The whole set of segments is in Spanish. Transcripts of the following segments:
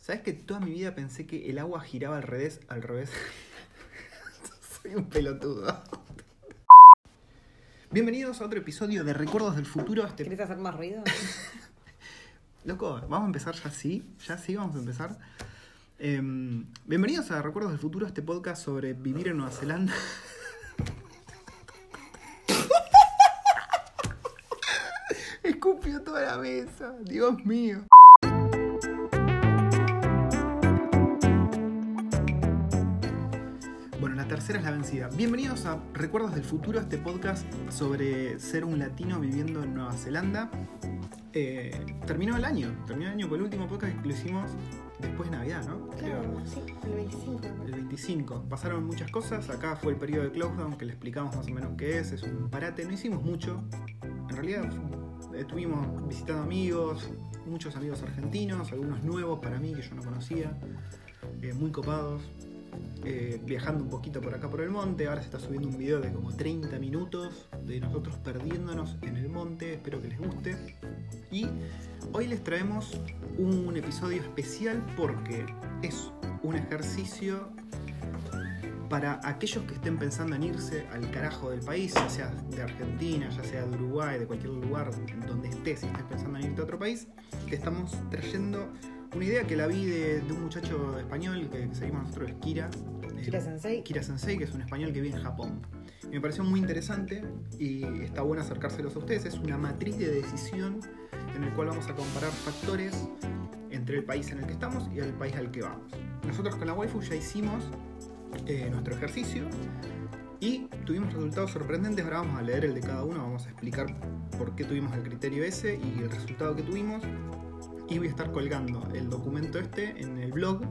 ¿Sabes que toda mi vida pensé que el agua giraba al revés? Al revés. Soy un pelotudo. Bienvenidos a otro episodio de Recuerdos del Futuro. Este... ¿Querés hacer más ruido? Loco, vamos a empezar ya sí. Ya sí, vamos a empezar. Em, bienvenidos a Recuerdos del Futuro, este podcast sobre vivir en Nueva Zelanda. Escupió toda la mesa, Dios mío. Tercera es la vencida. Bienvenidos a Recuerdos del Futuro, este podcast sobre ser un latino viviendo en Nueva Zelanda. Eh, terminó el año, terminó el año con el último podcast que lo hicimos después de Navidad, ¿no? Claro, Creo. sí, el 25. El 25. Pasaron muchas cosas. Acá fue el periodo de closedown que le explicamos más o menos qué es. Es un parate. No hicimos mucho. En realidad estuvimos visitando amigos, muchos amigos argentinos, algunos nuevos para mí que yo no conocía, eh, muy copados. Eh, viajando un poquito por acá por el monte. Ahora se está subiendo un video de como 30 minutos de nosotros perdiéndonos en el monte. Espero que les guste. Y hoy les traemos un episodio especial porque es un ejercicio para aquellos que estén pensando en irse al carajo del país, ya sea de Argentina, ya sea de Uruguay, de cualquier lugar donde estés, si estés pensando en irte a otro país, que estamos trayendo una idea que la vi de, de un muchacho español que, que seguimos nosotros, es Kira. eh, Kira Sensei. Kira Sensei, que es un español que vive en Japón. Y me pareció muy interesante y está bueno acercárselos a ustedes. Es una matriz de decisión en el cual vamos a comparar factores entre el país en el que estamos y el país al que vamos. Nosotros con la waifu ya hicimos eh, nuestro ejercicio y tuvimos resultados sorprendentes. Ahora vamos a leer el de cada uno, vamos a explicar por qué tuvimos el criterio ese y el resultado que tuvimos. Y voy a estar colgando el documento este en el blog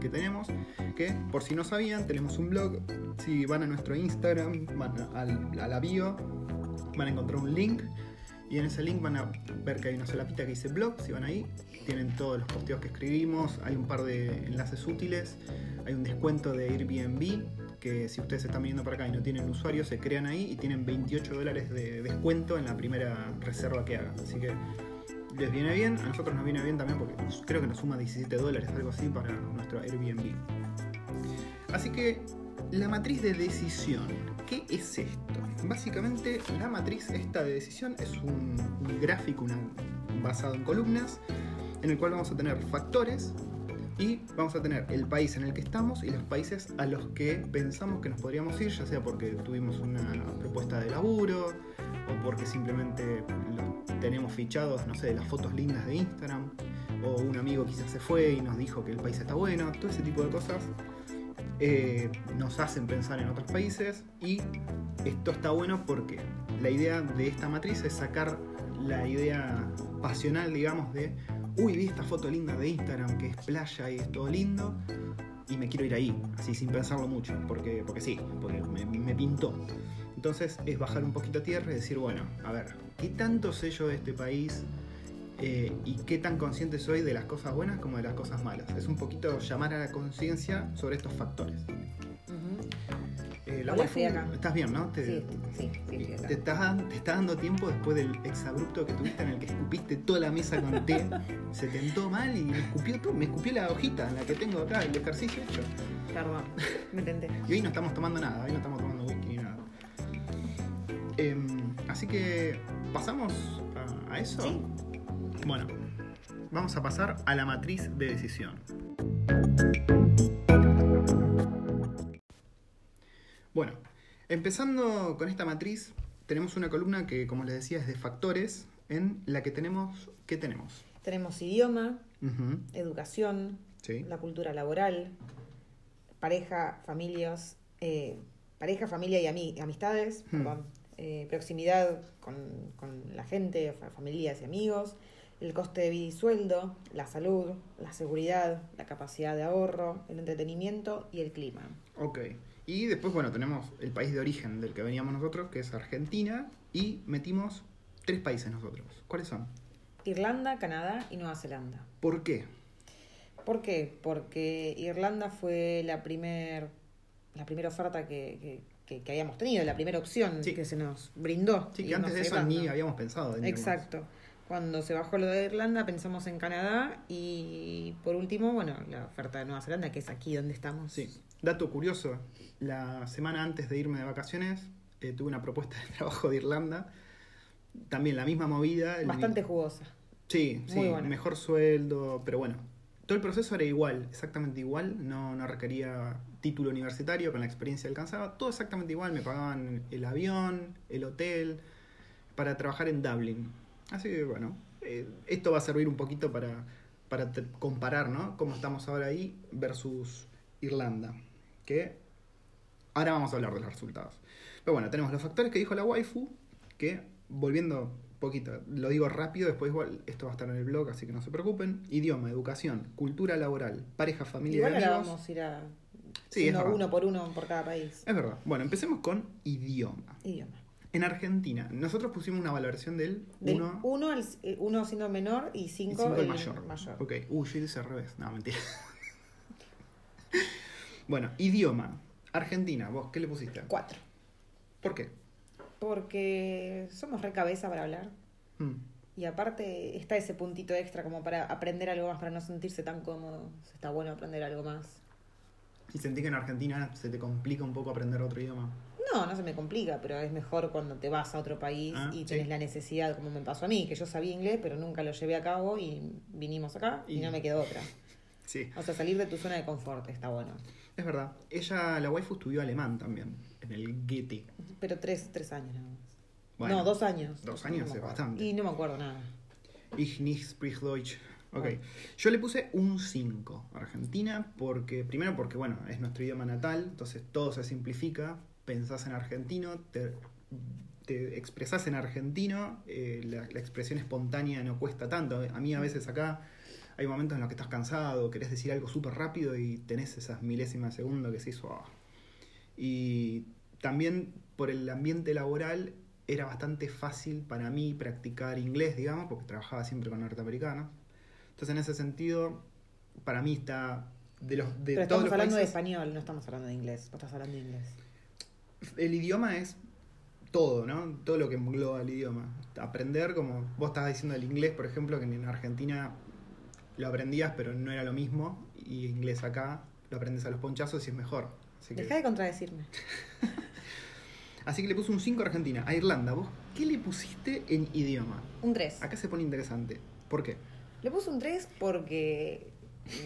que tenemos, que por si no sabían, tenemos un blog. Si van a nuestro Instagram, van al- a la bio, van a encontrar un link y en ese link van a ver que hay una solapita que dice blog. Si van ahí, tienen todos los posteos que escribimos. Hay un par de enlaces útiles. Hay un descuento de Airbnb. Que si ustedes están viniendo para acá y no tienen usuario, se crean ahí y tienen 28 dólares de descuento en la primera reserva que hagan. Así que les viene bien. A nosotros nos viene bien también porque creo que nos suma 17 dólares, algo así, para nuestro Airbnb. Así que la matriz de decisión, ¿qué es esto? Básicamente la matriz esta de decisión es un gráfico una- basado en columnas en el cual vamos a tener factores y vamos a tener el país en el que estamos y los países a los que pensamos que nos podríamos ir, ya sea porque tuvimos una propuesta de laburo o porque simplemente tenemos fichados, no sé, las fotos lindas de Instagram o un amigo quizás se fue y nos dijo que el país está bueno, todo ese tipo de cosas eh, nos hacen pensar en otros países y esto está bueno porque la idea de esta matriz es sacar la idea pasional, digamos, de, uy, vi esta foto linda de Instagram que es playa y es todo lindo y me quiero ir ahí, así sin pensarlo mucho, porque, porque sí, porque me, me pintó. Entonces es bajar un poquito a tierra y decir, bueno, a ver, ¿qué tanto sé yo de este país? eh, y qué tan consciente soy de las cosas buenas como de las cosas malas. Es un poquito llamar a la conciencia sobre estos factores. La Hola, waifu- estoy acá. estás bien, ¿no? Te, Sí, sí, sí, estoy acá. te, estás- te está dando tiempo después del exabrupto que tuviste en el que escupiste toda la mesa con té. se tentó mal y me escupió tú, me escupió la hojita en la que tengo acá, el ejercicio hecho. Perdón, me tenté. Y hoy no estamos tomando nada, hoy no estamos tomando whisky ni nada. Em, así que, ¿pasamos a, a eso? Sí. Bueno, vamos a pasar a la matriz de decisión. Bueno, empezando con esta matriz, tenemos una columna que, como les decía, es de factores, en la que tenemos, ¿qué tenemos? Tenemos idioma, educación, Sí. la cultura laboral, pareja, familias, eh, pareja, familia y ami- amistades, Hmm. perdón, eh, proximidad con, con la gente, fa- familias y amigos, el coste de vida y sueldo, la salud, la seguridad, la capacidad de ahorro, el entretenimiento y el clima. Ok. Y después, bueno, tenemos el país de origen del que veníamos nosotros, que es Argentina, y metimos tres países nosotros. ¿Cuáles son? Irlanda, Canadá y Nueva Zelanda. ¿Por qué? ¿Por qué? Porque Irlanda fue la primer, la primera oferta que, que- que- que habíamos tenido, la primera opción Sí. que se nos brindó. Sí, que antes de eso ni habíamos pensado. en irnos. Cuando se bajó lo de Irlanda pensamos en Canadá y por último, bueno, la oferta de Nueva Zelanda, que es aquí donde estamos. Sí. Dato curioso, la semana antes de irme de vacaciones eh, tuve una propuesta de trabajo de Irlanda. También la misma movida. Bastante jugosa. Sí, sí, Muy buena. mejor sueldo, pero bueno. Todo el proceso era igual, exactamente igual. No, no requería título universitario con la experiencia alcanzada. Todo exactamente igual. Me pagaban el avión, el hotel, para trabajar en Dublin. Así que bueno, eh, esto va a servir un poquito para, para te- comparar, ¿no? Cómo estamos ahora ahí versus Irlanda. Que ahora vamos a hablar de los resultados. Pero bueno, tenemos los factores que dijo la waifu, que volviendo un poquito, lo digo rápido, después igual esto va a estar en el blog, así que no se preocupen. Idioma, educación, cultura laboral, pareja, familia Igual y ahora vamos a ir a Sí, verdad. uno por uno por cada país. Es verdad. Bueno, empecemos con idioma. Idioma. En Argentina, nosotros pusimos una valoración del Del 1 uno, al, eh, uno siendo menor y y 5 5 el el mayor. mayor. Ok, uy, yo hice al revés. No, mentira. bueno, idioma. Argentina, vos, ¿qué le pusiste? 4. ¿Por qué? Porque somos re cabeza para hablar. Mm. Y aparte está ese puntito extra como para aprender algo más, para no sentirse tan cómodo. Está bueno aprender algo más. ¿Y sentí que en Argentina se te complica un poco aprender otro idioma? No, no se me complica, pero es mejor cuando te vas a otro país Ah, y sí. tenés la necesidad, como me pasó a mí, que yo sabía inglés, pero nunca lo llevé a cabo y vinimos acá y, Y- no me quedó otra. Sí, O sea, salir de tu zona de confort está bueno. es verdad. Ella, la waifu, estudió alemán también, en el Goethe. Pero tres, tres años nada más. Bueno, no, dos años. dos No años me es bastante. Y no me acuerdo nada. Ich nicht sprich Deutsch. Ok. Bueno. Yo le puse un 5 a Argentina porque, primero porque, bueno, es nuestro idioma natal, entonces todo se simplifica, pensás en argentino, te, te expresás en argentino, eh, la, la expresión espontánea no cuesta tanto. A mí a veces acá hay momentos en los que estás cansado, querés decir algo súper rápido y tenés esas milésimas de segundo que se hizo. Y también por el ambiente laboral era bastante fácil para mí practicar inglés, digamos, porque trabajaba siempre con norteamericanos. Entonces, en ese sentido, para mí está de los de Pero todos estamos los hablando de español, no estamos hablando de inglés. Vos estás hablando de inglés. El idioma es todo, ¿no? Todo lo que engloba el idioma. Aprender, como vos estabas diciendo el inglés, por ejemplo, que en Argentina lo aprendías, pero no era lo mismo, y inglés acá lo aprendes a los ponchazos y es mejor. Así que, Deja de contradecirme. así que le puse un 5 a Argentina. A Irlanda, ¿vos qué le pusiste en idioma? Un 3. Acá se pone interesante. ¿Por qué? Le puse un 3 porque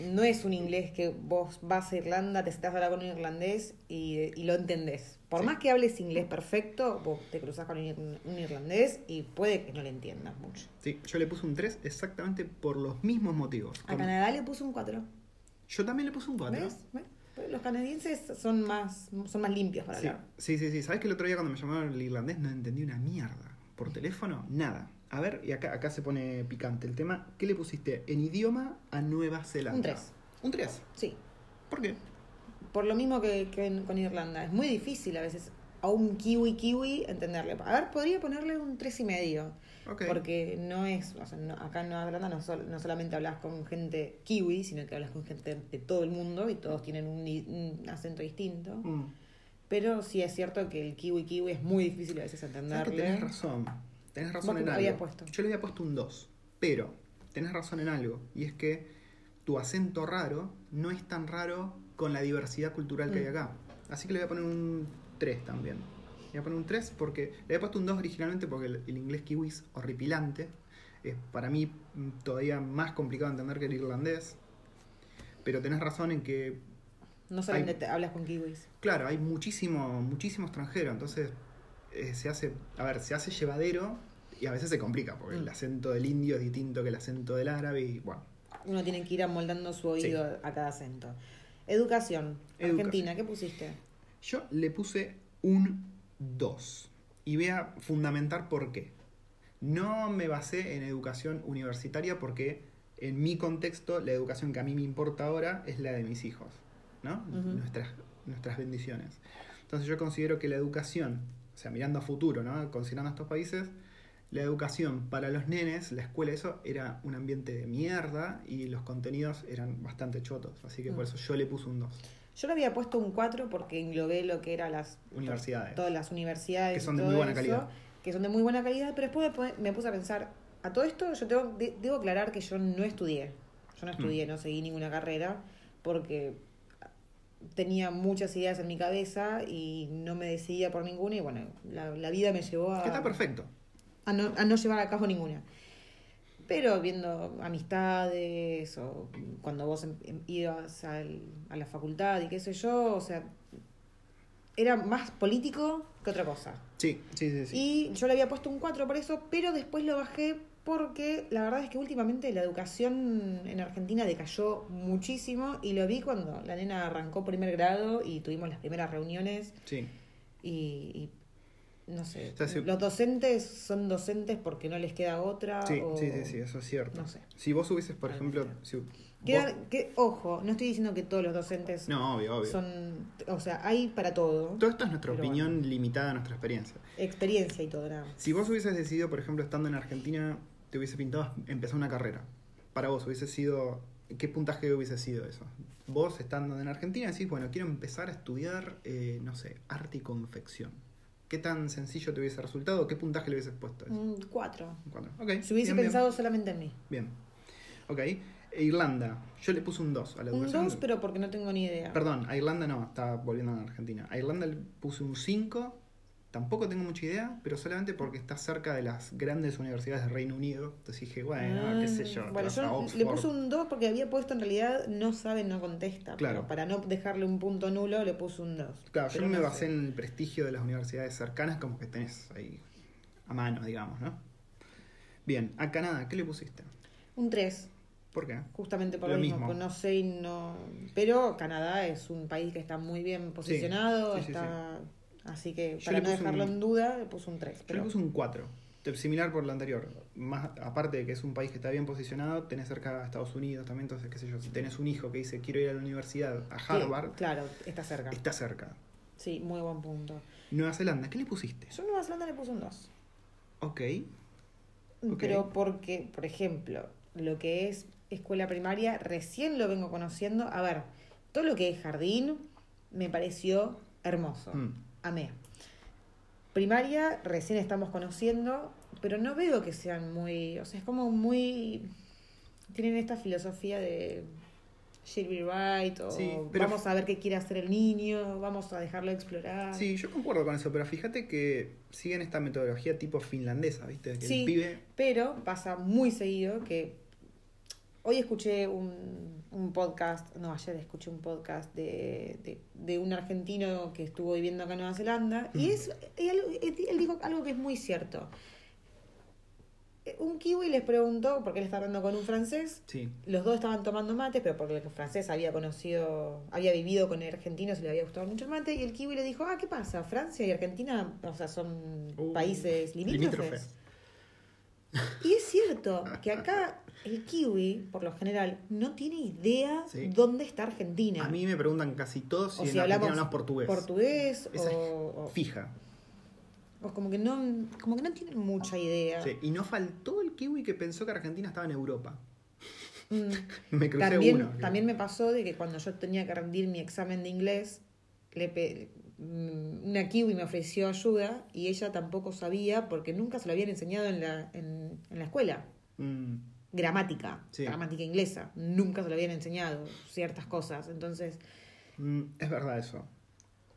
no es un inglés que vos vas a Irlanda, te sentás a hablar con un irlandés y, y lo entendés. Por Sí. más que hables inglés perfecto, vos te cruzas con un, ir- un irlandés y puede que no le entiendas mucho. Sí, yo le puse un 3 exactamente por los mismos motivos. A Canadá le puse un 4. Yo también le puse un 4. ¿Ves? ¿Ves? Los canadienses son más, son más limpios para Sí, hablar. sí, sí, sí. ¿Sabes que el otro día cuando me llamaron el irlandés no entendí una mierda? Por teléfono, nada. A ver, y acá, acá se pone picante el tema. ¿Qué le pusiste en idioma a Nueva Zelanda? Un 3. ¿Un 3? Sí. ¿Por qué? Por lo mismo que, que con Irlanda. Es muy difícil a veces a un kiwi kiwi entenderle. A ver, podría ponerle un tres y medio. Ok. Porque no es, o sea, no- acá en Nueva Zelanda no, sol- no solamente hablas con gente kiwi, sino que hablas con gente de todo el mundo y todos tienen un, un acento distinto. Mm. Pero sí es cierto que el kiwi kiwi es muy difícil a veces ¿Sabes que entenderle. tenés razón? Tenés razón ¿Vos en algo. puesto? Yo le había puesto un 2. Pero tenés razón en algo. Y es que tu acento raro no es tan raro con la diversidad cultural que hay Mm. acá. Así que le voy a poner un 3 también. Le voy a poner un 3 porque le había puesto un 2 originalmente porque el, el inglés kiwi es horripilante. Es para mí mm, todavía más complicado de entender que el irlandés. Pero tenés razón en que No solamente te hablas con kiwis. Claro, hay muchísimo, muchísimo extranjero, entonces eh, se hace, a ver, se hace llevadero y a veces se complica, porque Mm. el acento del indio es distinto que el acento del árabe y bueno. Uno tiene que ir amoldando su oído a cada acento. Educación. Educación. Argentina, ¿qué pusiste? Yo le puse un 2 y voy a fundamentar por qué. No me basé en educación universitaria porque en mi contexto la educación que a mí me importa ahora es la de mis hijos, ¿no? Nuestras, nuestras bendiciones. Entonces yo considero que la educación, o sea, mirando a futuro, ¿no? Considerando estos países, la educación para los nenes, la escuela, eso era un ambiente de mierda y los contenidos eran bastante chotos. Así que por Mm. eso yo le puse un 2. Yo le había puesto un 4 porque englobé lo que eran las Universidades. todas las universidades Que son de muy buena eso, calidad. que son de muy buena calidad, pero después me pu- me puse a pensar a todo esto yo tengo, de- debo aclarar que yo no estudié. Yo no estudié, no seguí ninguna carrera porque tenía muchas ideas en mi cabeza y no me decidía por ninguna y bueno, la, la vida me llevó a, Que está perfecto. A, no, a no llevar a cabo ninguna. Pero viendo amistades o cuando vos em- em- ibas al- a la facultad y qué sé yo, o sea, era más político que otra cosa. Sí, sí, sí. sí. Y yo le había puesto un 4 por eso, pero después lo bajé porque la verdad es que últimamente la educación en Argentina decayó muchísimo y lo vi cuando la nena arrancó primer grado y tuvimos las primeras reuniones Sí. y, y no sé, O sea, si- los docentes son docentes porque no les queda otra Sí, o... sí, sí, sí, eso es cierto. no sé. Si vos hubieses, por Algo ejemplo, si vos- Queda- que, ojo, no estoy diciendo que todos los docentes No, obvio, obvio. son, o sea, hay para todo, Todo esto es nuestra opinión limitada a nuestra experiencia. experiencia y todo, nada más. Si vos hubieses decidido, por ejemplo, estando en Argentina, te hubiese pintado empezar una carrera. Para vos hubiese sido. ¿Qué puntaje hubiese sido eso? Vos estando en Argentina decís, bueno, quiero empezar a estudiar, eh, no sé, arte y confección. ¿Qué tan sencillo te hubiese resultado? ¿Qué puntaje le hubieses puesto a eso? Un 4. Cuatro. Ok, Si hubiese bien, bien. pensado solamente en mí. Bien. Ok. E Irlanda. Yo le puse un 2 a la Un educación. 2, pero porque no tengo ni idea. Perdón, a Irlanda no, estaba volviendo a Argentina. A Irlanda le puse un 5. Tampoco tengo mucha idea, pero solamente porque está cerca de las grandes universidades del Reino Unido. Entonces dije, bueno, qué sé yo. Ah, Bueno, vas a yo le puse un 2 porque había puesto en realidad no sabe, no contesta. Claro. Pero para no dejarle un punto nulo, le puse un 2. Claro, Pero yo me no basé sé. en el prestigio de las universidades cercanas, como que tenés ahí a mano, digamos, ¿no? Bien, a Canadá, ¿qué le pusiste? Un 3, ¿Por qué? justamente por Lo mismo. mismo. no sé y no. Pero Canadá es un país que está muy bien posicionado. sí, sí, está... Así que Yo para no dejarlo un- en duda, le puse un 3. Yo Pero... le puse un 4. Similar por lo anterior. Más, aparte de que es un país que está bien posicionado, tenés cerca a Estados Unidos también. Entonces, qué sé yo, si tenés un hijo que dice quiero ir a la universidad, a Sí, Harvard, claro, está cerca. está cerca. Sí, muy buen punto. Nueva Zelanda, ¿qué le pusiste? Yo en Nueva Zelanda le puse un 2. Ok. Ok. Pero porque, por ejemplo, lo que es escuela primaria, recién lo vengo conociendo. A ver, todo lo que es jardín me pareció hermoso. Mm. Amé. Primaria recién estamos conociendo, pero no veo que sean muy. O sea, es como muy. Tienen esta filosofía de. She'll be right, o Sí, pero- vamos a ver qué quiere hacer el niño, vamos a dejarlo explorar. Sí, yo concuerdo con eso, pero fíjate que siguen esta metodología tipo finlandesa, ¿viste? Que Sí. el pibe. Pero pasa muy seguido que hoy escuché un, un podcast, no, ayer escuché un podcast de, de, de un argentino que estuvo viviendo acá en Nueva Zelanda y Mm. es y algo- él dijo algo que es muy cierto. Un kiwi les preguntó, porque él está hablando con un francés, Sí. los dos estaban tomando mates, pero porque el francés había conocido, había vivido con argentinos y le había gustado mucho el mate, y el kiwi le dijo, ah, ¿qué pasa? Francia y Argentina, o sea, son Uh, países limítrofes. Y es cierto que acá el kiwi, por lo general, no tiene idea Sí. dónde está Argentina. A mí me preguntan casi todos si o en si Argentina hablamos portugués. portugués Esa es o, o- Fija. o como que no como que no tienen mucha idea. Sí, Y no faltó el kiwi que pensó que Argentina estaba en Europa. Mm. Me crucé También, uno. también me pasó de que cuando yo tenía que rendir mi examen de inglés, le pe- una kiwi me ofreció ayuda y ella tampoco sabía porque nunca se lo habían enseñado en la, en, en la escuela. Mm, Gramática, Sí. gramática inglesa. Nunca se lo habían enseñado ciertas cosas. Entonces, mm, es verdad eso.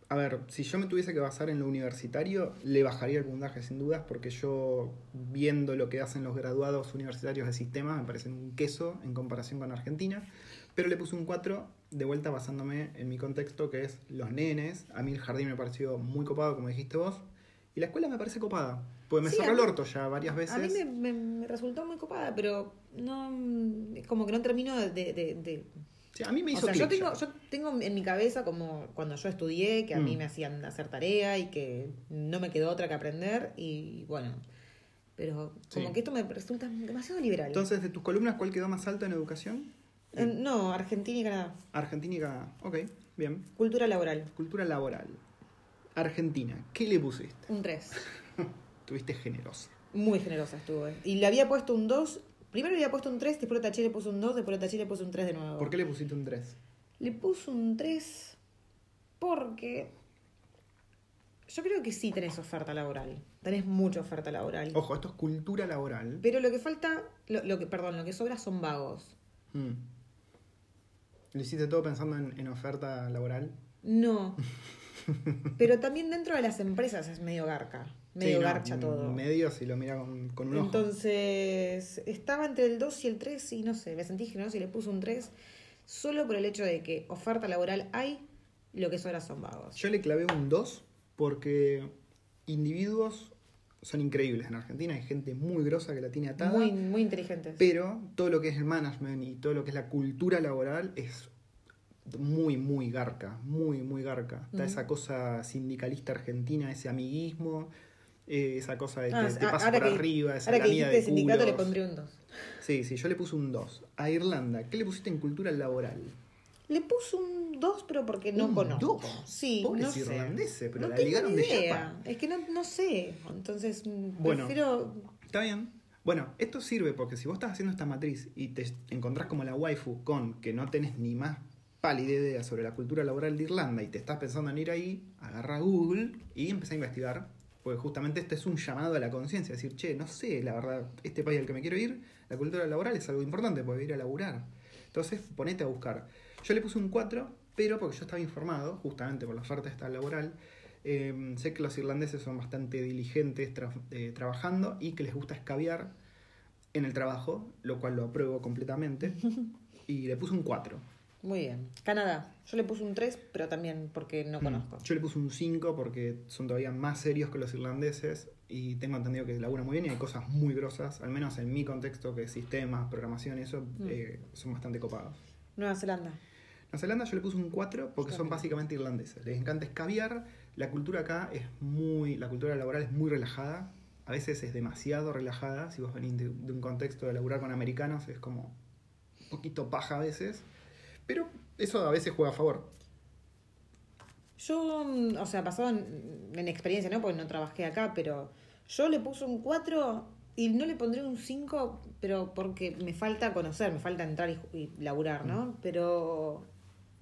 A ver, si yo me tuviese que basar en lo universitario, le bajaría el puntaje sin dudas, porque yo, viendo lo que hacen los graduados universitarios de sistema, me parecen un queso en comparación con Argentina. Pero le puse un 4, de vuelta basándome en mi contexto, que es los nenes. A mí el jardín me pareció muy copado, como dijiste vos. Y la escuela me parece copada. Pues me Sí, cerró a el mí- orto ya varias veces. a mí me, me- me resultó muy copada, pero no como que no termino de- de- de Sí, a mí me O hizo sea, yo tengo, ya. yo tengo en mi cabeza como cuando yo estudié, que a mí Mm. me hacían hacer tarea y que no me quedó otra que aprender y bueno, pero como Sí. que esto me resulta demasiado liberal. Entonces, de tus columnas, ¿cuál quedó más alto en educación? Eh, no, Argentina y Canadá. Argentina y Canadá. Ok, bien. Cultura laboral, Cultura laboral. Argentina, ¿qué le pusiste? un 3. Tuviste generosa. Muy generosa estuve. Y le había puesto un 2. Primero le había puesto un 3, después lo taché le puse un 2, después lo taché le puse un 3 de nuevo. ¿Por qué le pusiste un 3? Le puse un 3 porque Yo creo que sí tenés oferta laboral. Tenés mucha oferta laboral. Ojo, esto es cultura laboral. Pero lo que falta, lo, lo que, perdón, lo que sobra son vagos. Mm. ¿Lo hiciste todo pensando en, en oferta laboral? No. Pero también dentro de las empresas es medio garca. Medio Sí, no, garcha todo. Medio si lo mira con, con un ojo. Entonces, estaba entre el 2 y el 3 y no sé, me sentí generoso y le puse un 3 solo por el hecho de que oferta laboral hay, lo que sobra son vagos. Yo le clavé un 2 porque individuos son increíbles en Argentina. Hay gente muy grosa que la tiene atada. Muy, muy inteligentes. Pero todo lo que es el management y todo lo que es la cultura laboral es muy, muy garca. Muy, muy garca. Está esa cosa sindicalista argentina, ese amiguismo. eh, esa cosa de que Ah, te ahora por que- arriba, esa Ahora que de sindicato le pondré un 2. Sí, sí, yo le puse un 2. A Irlanda, ¿qué le pusiste en cultura laboral? Le puse un 2, pero porque no Un conozco. dos. Sí, Pobres no sé. irlandeses, pero no la tengo ligaron ni de idea. chapa. Es que no, no sé. Entonces, mm, Bueno. prefiero. Está bien. Bueno, esto sirve porque si vos estás haciendo esta matriz y te encontrás como la waifu con que no tenés ni más pálida idea sobre la cultura laboral de Irlanda y te estás pensando en ir ahí, agarra Google y empieza a investigar. Porque justamente este es un llamado a la conciencia, decir, che, no sé, la verdad, este país al que me quiero ir, la cultura laboral es algo importante, porque voy a ir a laburar. Entonces, ponete a buscar. Yo le puse un 4, pero porque yo estaba informado, justamente por la oferta esta laboral, eh, sé que los irlandeses son bastante diligentes tra- eh, trabajando y que les gusta escabiar en el trabajo, lo cual lo apruebo completamente. Y le puse un 4. Muy bien. Canadá. Yo le puse un 3, pero también porque no conozco. Yo le puse un 5 porque son todavía más serios que los irlandeses y tengo entendido que laburan muy bien y hay cosas muy grosas, al menos en mi contexto, que sistemas, programación y eso Mm. eh, son bastante copados. Nueva Zelanda. Nueva Zelanda yo le puse un 4 porque son básicamente irlandeses. Les encanta escabiar. La cultura acá es muy. La cultura laboral es muy relajada. A veces es demasiado relajada. Si vos venís de, de un contexto de laburar con americanos, es como un poquito paja a veces. Pero eso a veces juega a favor. Yo, mm, o sea, basado en, en experiencia, ¿no? Porque no trabajé acá, pero yo le puse un 4 y no le pondré un 5, pero porque me falta conocer, me falta entrar y, y laburar, ¿no? Pero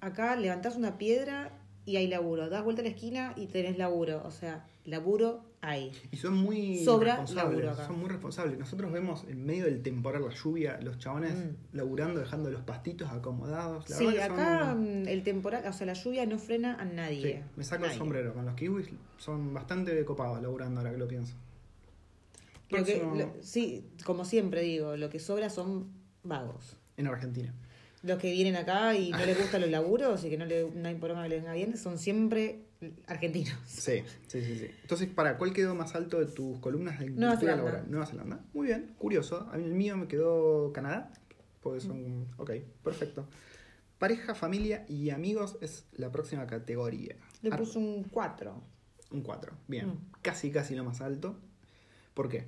acá levantás una piedra y hay laburo. Das vuelta a la esquina y tenés laburo. O sea, laburo hay. Y son muy Sobra responsables. acá. Son muy responsables. Nosotros vemos en medio del temporal, la lluvia, los chabones Mm. laburando, dejando los pastitos acomodados. La sí, son- acá mm, el temporal, o sea, la lluvia no frena a Sí, nadie. me saco Nadie. el sombrero. Con los kiwis son bastante copados laburando ahora que lo pienso. Lo que- lo- sí, como siempre digo, lo que sobra son vagos. En Argentina. Los que vienen acá y no les gustan los laburos y que no, le, no hay problema que les venga bien, son siempre argentinos. Sí, sí, sí, sí. Entonces, ¿para cuál quedó más alto de tus columnas de Nueva cultura Zelanda. laboral? Nueva Zelanda. Muy bien, curioso. A mí el mío me quedó Canadá. Porque son. Ok, perfecto. Pareja, familia y amigos es la próxima categoría. Le puse un 4. Un 4. Bien. Mm. Casi, casi lo más alto. ¿Por qué?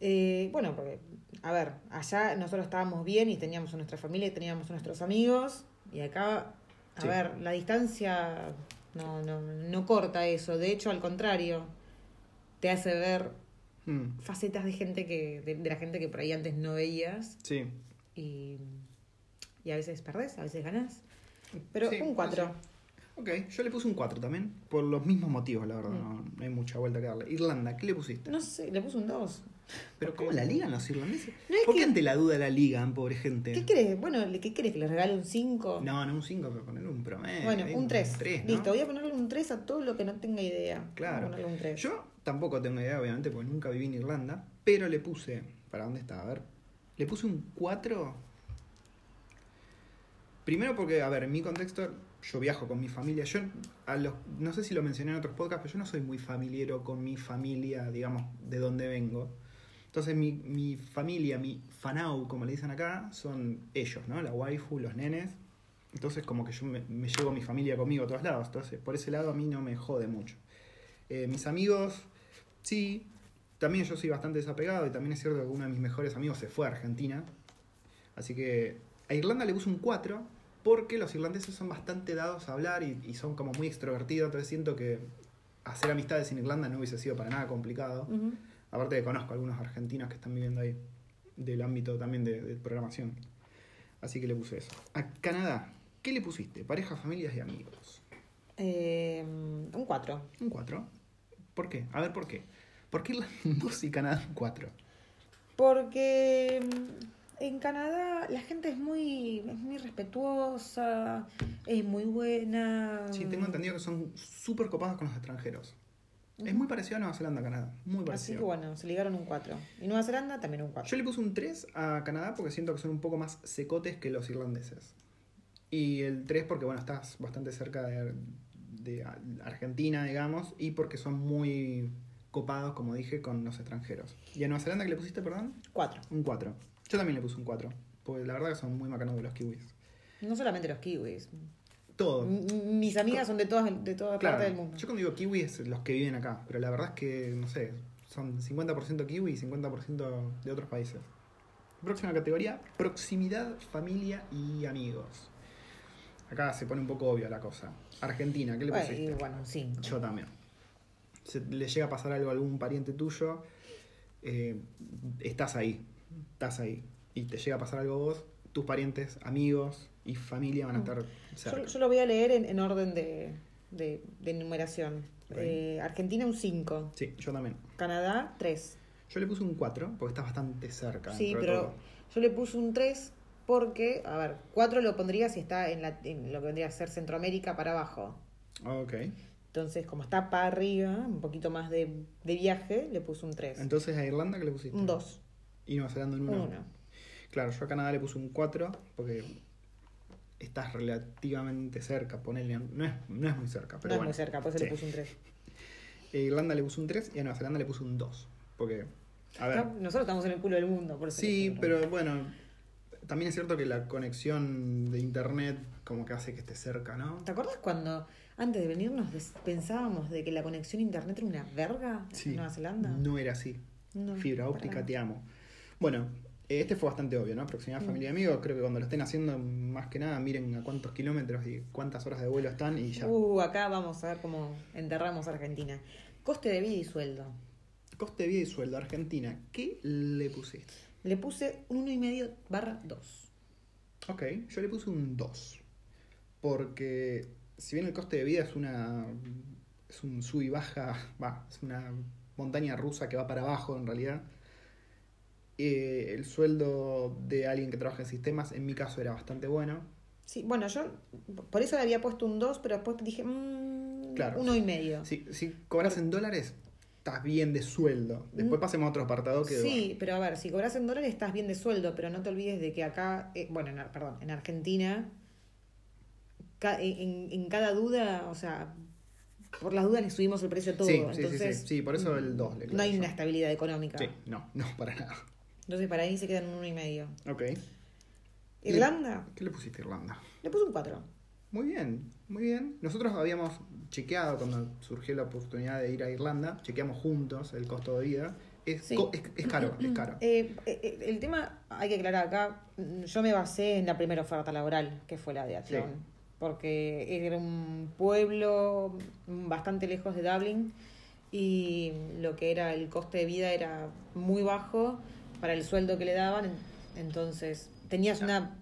Eh, bueno, porque, a ver, allá nosotros estábamos bien y teníamos a nuestra familia y teníamos a nuestros amigos. Y acá, a Sí. ver, la distancia no, no, no corta eso. De hecho, al contrario, te hace ver Mm, facetas de gente que, de, de la gente que por ahí antes no veías. Sí. Y, y a veces perdés, a veces ganás. Pero Sí, un 4. Ok, yo le puse un 4 también. Por los mismos motivos, la verdad. Mm. No, no hay mucha vuelta que darle. Irlanda, ¿qué le pusiste? No sé, le puse un 2. Pero ¿cómo la ligan los irlandeses? No ¿Por qué que- ante la duda la ligan, pobre gente? ¿Qué querés? Bueno, ¿qué querés? ¿Que le regale un 5? No, no un 5, pero ponerle un promedio. bueno, un 3. tres, ¿no? Listo, voy a ponerle un 3 a todo lo que no tenga idea. Claro. Voy a un 3. Yo tampoco tengo idea, obviamente, porque nunca viví en Irlanda, pero le puse. ¿Para dónde está? A ver. Le puse un 4. Primero porque, a ver, en mi contexto, yo viajo con mi familia. Yo, a los, no sé si lo mencioné en otros podcasts, pero yo no soy muy familiero con mi familia, digamos, de donde vengo. Entonces, mi, mi familia, mi fanau, como le dicen acá, son ellos, ¿no? La waifu, los nenes. Entonces, como que yo me, llevo mi familia conmigo a todos lados. Entonces, por ese lado, a mí no me jode mucho. Eh, mis amigos, sí. También yo soy bastante desapegado y también es cierto que uno de mis mejores amigos se fue a Argentina. Así que a Irlanda le puse un 4 porque los irlandeses son bastante dados a hablar y, son como muy extrovertidos. Entonces siento que hacer amistades en Irlanda no hubiese sido para nada complicado. Ujú. Aparte que conozco a algunos argentinos que están viviendo ahí, del ámbito también de, de programación. Así que le puse eso. A Canadá, ¿qué le pusiste? Parejas, familias y amigos. Eh, un 4. Un 4. ¿Por qué? A ver, ¿por qué? ¿Por qué 2 y Canadá un 4? Porque mm, en Canadá la gente es muy, es muy respetuosa, es muy buena. Sí, tengo entendido que son súper copados con los extranjeros. Es muy parecido a Nueva Zelanda, Canadá. Muy Así parecido. que bueno, se ligaron un 4. Y Nueva Zelanda también un 4. Yo le puse un 3 a Canadá porque siento que son un poco más secotes que los irlandeses. Y el 3 porque, bueno, estás bastante cerca de, de Argentina, digamos, y porque son muy copados, como dije, con los extranjeros. ¿Y a Nueva Zelanda qué le pusiste, perdón? 4. Un 4. Yo también le puse un 4, porque la verdad que son muy macanos de los kiwis. No solamente los kiwis. Todo. Mis amigas son de todas de toda Claro, parte del mundo. yo cuando digo kiwi es los que viven acá, pero la verdad es que, no sé, son 50% kiwi y 50% de otros países. Próxima categoría, proximidad, familia y amigos. Acá se pone un poco obvio la cosa. Argentina, ¿qué le Bueno, pusiste? bueno, un 5. Yo también. Se le llega a pasar algo a algún pariente tuyo, eh, estás ahí, estás ahí. Y te llega a pasar algo a vos, tus parientes, amigos y familia van a estar cerca. Yo, yo lo voy a leer en, en orden de, de, de numeración. Eh, Argentina un 5. Sí, yo también. Canadá 3. Yo le puse un 4 porque está bastante cerca. Sí, pero todo. yo le puse un 3 porque, a ver, 4 lo pondría si está en, la, en lo que vendría a ser Centroamérica para abajo. Ok. Entonces, como está para arriba, un poquito más de, de viaje, le puse un 3. Entonces a Irlanda, ¿qué le pusiste? Un 2. Y Nueva Zelanda un Un 1. 1. Claro, yo a Canadá le puse un 4 porque estás relativamente cerca, ponele. No es, no es muy cerca, No pero es bueno. muy cerca, por eso Sí. le puse un 3. A Irlanda le puse un 3 y a Nueva Zelanda le puse un 2. Porque, a ver. Nosotros estamos en el culo del mundo, por eso. Sí, pero bueno, también es cierto que la conexión de internet como que hace que esté cerca, ¿no? ¿Te acuerdas cuando antes de venirnos pensábamos de que la conexión internet era una verga Sí. en Nueva Zelanda? No era así. No, Fibra óptica, te amo. Bueno, eh, este fue bastante obvio, ¿no? Proximidad, familia y amigos. Creo que cuando lo estén haciendo, más que nada, miren a cuántos kilómetros y cuántas horas de vuelo están y ya. Uh, acá vamos a ver cómo enterramos a Argentina. Coste de vida y sueldo. Coste de vida y sueldo, Argentina. ¿Qué le pusiste? Le puse un 1,5 barra 2. Ok, yo le puse un 2. Porque si bien el coste de vida es una. es un sub y baja. va, es una montaña rusa que va para abajo en realidad. Eh, el sueldo de alguien que trabaja en sistemas, en mi caso, era bastante bueno. Sí, bueno, yo por eso le había puesto un 2, pero después dije, mmm, Claro. uno y medio. Si, si cobras en dólares, estás bien de sueldo. Después Mm. pasemos a otro apartado que. Sí, pero a ver, si cobras en dólares estás bien de sueldo, pero no te olvides de que acá, eh, bueno, en, perdón, en Argentina, ca- en, en cada duda, o sea, por las dudas le subimos el precio a todo. Sí, sí, sí, entonces, sí. Sí, por eso el dos le No clavé hay yo. una estabilidad económica. Sí, no, no, para nada. Entonces para ahí se quedan un uno y medio. Ok. Irlanda, ¿Qué le pusiste a Irlanda? le puse un 4. Muy bien, muy bien. Nosotros habíamos chequeado cuando surgió la oportunidad de ir a Irlanda, chequeamos juntos el costo de vida. Es, Sí. co- es, es caro, es caro. Eh, eh, eh, el tema, hay que aclarar acá, yo me basé en la primera oferta laboral, que fue la de Athlone, Sí. porque era un pueblo bastante lejos de Dublin y lo que era el coste de vida era muy bajo para el sueldo que le daban, en- entonces tenías una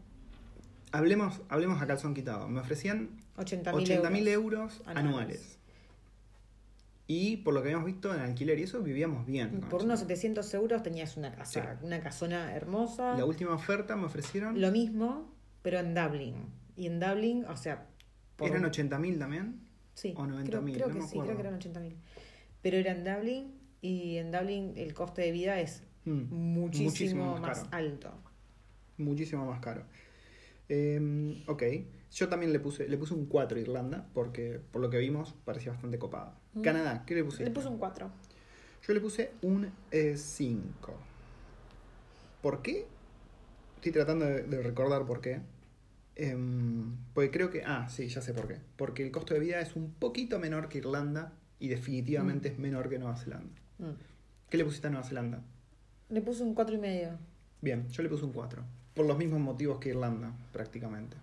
Hablemos, hablemos a calzón quitado. Me ofrecían 80.000 80.000 euros. euros anuales. anuales. Y por lo que habíamos visto en alquiler y eso, vivíamos bien. Por unos 700 euros tenías una casa, una casona hermosa. La última oferta me ofrecieron. Lo mismo, pero en Dublin. Y en Dublin, o sea... por- ¿Eran 80.000 también? Sí, o 90.000, creo, creo no que me sí, creo que eran 80.000. Pero era en Dublin y en Dublin el coste de vida es Mm, muchísimo, más, alto. Muchísimo más caro. Eh, ok. Yo también le puse, le puse un 4 a Irlanda, porque por lo que vimos parecía bastante copado. Mm. Canadá, ¿qué le puse? Le puse un 4. Yo le puse un 5. ¿Por qué? Estoy tratando de, de recordar por qué. Em, porque creo que. Ah, sí, ya sé por qué. Porque el costo de vida es un poquito menor que Irlanda y definitivamente es menor que Nueva Zelanda. ¿Qué le pusiste a Nueva Zelanda? Le puse un cuatro y medio. Bien, yo le puse un 4. Por los mismos motivos que Irlanda, prácticamente.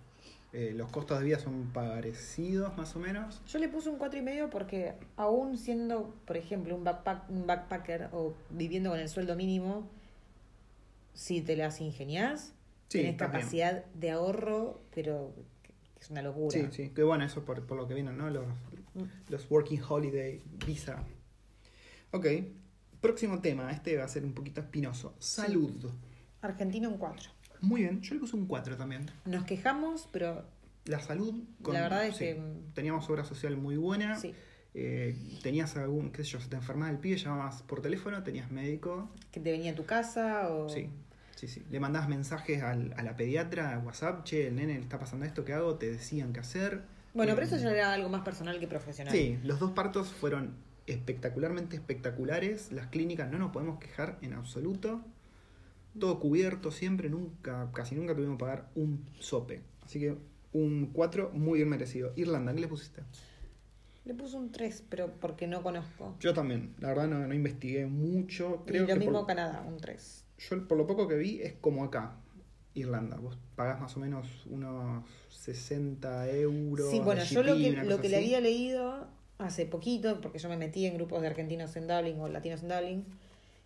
Eh, los costos de vida son parecidos, más o menos. Yo le puse un cuatro y medio porque aún siendo, por ejemplo, un, backpack, un backpacker o viviendo con el sueldo mínimo, si te las Sí, tenés también. capacidad de ahorro, pero es una locura. Sí, sí, que bueno, eso por, por lo que vienen, ¿no? Los, Mm. los Working Holiday Visa. Ok, próximo tema, este va a ser un poquito espinoso. Salud. Argentina un 4. Muy bien, yo le puse un 4 también. Nos quejamos, pero La salud. La verdad es sí, que- Teníamos obra social muy buena. sí, eh, tenías algún, qué sé yo, se te enfermaba el pibe, llamabas por teléfono, tenías médico. que te venía a tu casa o... Sí, sí, sí. Le mandabas mensajes al- a la pediatra, a WhatsApp, che, el nene le está pasando esto, ¿qué hago? Te decían qué hacer. Bueno, Eh, pero eso ya era algo más personal que profesional. Sí, los dos partos fueron espectacularmente espectaculares. Las clínicas no nos podemos quejar en absoluto. Todo cubierto siempre, nunca, casi nunca tuvimos que pagar un sope. Así que un 4 muy bien merecido. Irlanda, ¿qué le pusiste? Le puse un 3, pero porque no conozco. Yo también, la verdad no, no investigué mucho. y Creo lo que mismo por, Canadá, un 3. yo por lo poco que vi es como acá, Irlanda. Vos pagás más o menos unos 60 euros. Sí, bueno, yo lo que, lo que le había leído hace poquito, porque yo me metí en grupos de argentinos en Dublin o latinos en Dublin.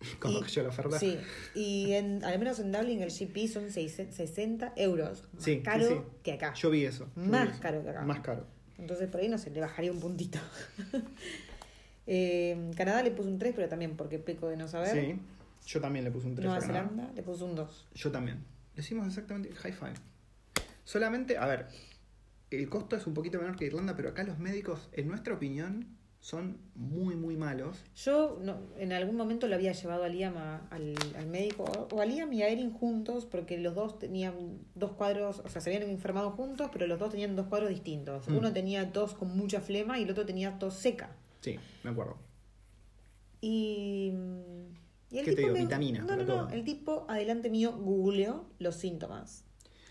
Y- que yo la oferta. Sí, y en, al menos en Dublin el GP son seis- 60 euros. Más Sí, caro sí. que acá. Yo vi eso. yo vi Más eso. caro que acá. Más caro. Entonces por ahí no sé, le bajaría un puntito. Eh, Canadá le puse un 3, pero también porque peco de no saber. Sí, yo también le puse un 3 Nueva. Zelanda le puse un 2. Yo también. Decimos exactamente high five. Solamente, a ver, el costo es un poquito menor que Irlanda, pero acá los médicos, en nuestra opinión, son muy, muy malos. Yo no, en algún momento lo había llevado a Liam a- al, al médico, o a Liam y a Erin juntos, porque los dos tenían dos cuadros, o sea, se habían enfermado juntos, pero los dos tenían dos cuadros distintos. Mm. Uno tenía tos con mucha flema y el otro tenía tos seca. Sí, me acuerdo. Y, y el ¿Qué te tipo dio? me- Vitaminas No, no, no. todo. El tipo, adelante mío, googleó los síntomas.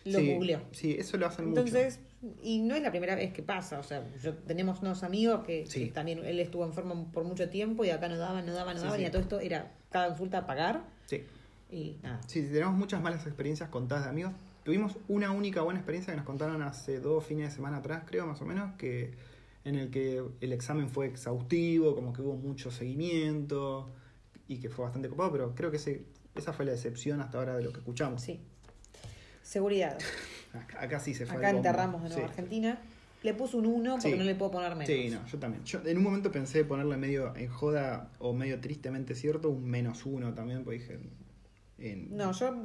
Lo sí, googleó. Sí, eso lo hacen Entonces, y no es la primera vez que pasa, o sea, yo tenemos unos amigos que, Sí. que también él estuvo enfermo por mucho tiempo y acá no daban, no daban, no daban, sí. y a todo esto era cada consulta a pagar. Sí. y nada. Sí, sí, tenemos muchas malas experiencias contadas de amigos. Tuvimos una única buena experiencia que nos contaron hace dos fines de semana atrás, creo, más o menos, que en el que el examen fue exhaustivo, como que hubo mucho seguimiento y que fue bastante copado, pero creo que ese, esa fue la excepción hasta ahora de lo que escuchamos. Sí. Seguridad. Acá, acá sí se fue. Acá enterramos de nuevo Sí. a Argentina. Le puse un 1 porque Sí. no le puedo poner menos. Sí, no, yo también. Yo en un momento pensé ponerle medio en joda o medio tristemente cierto un menos uno también, porque dije. En No, yo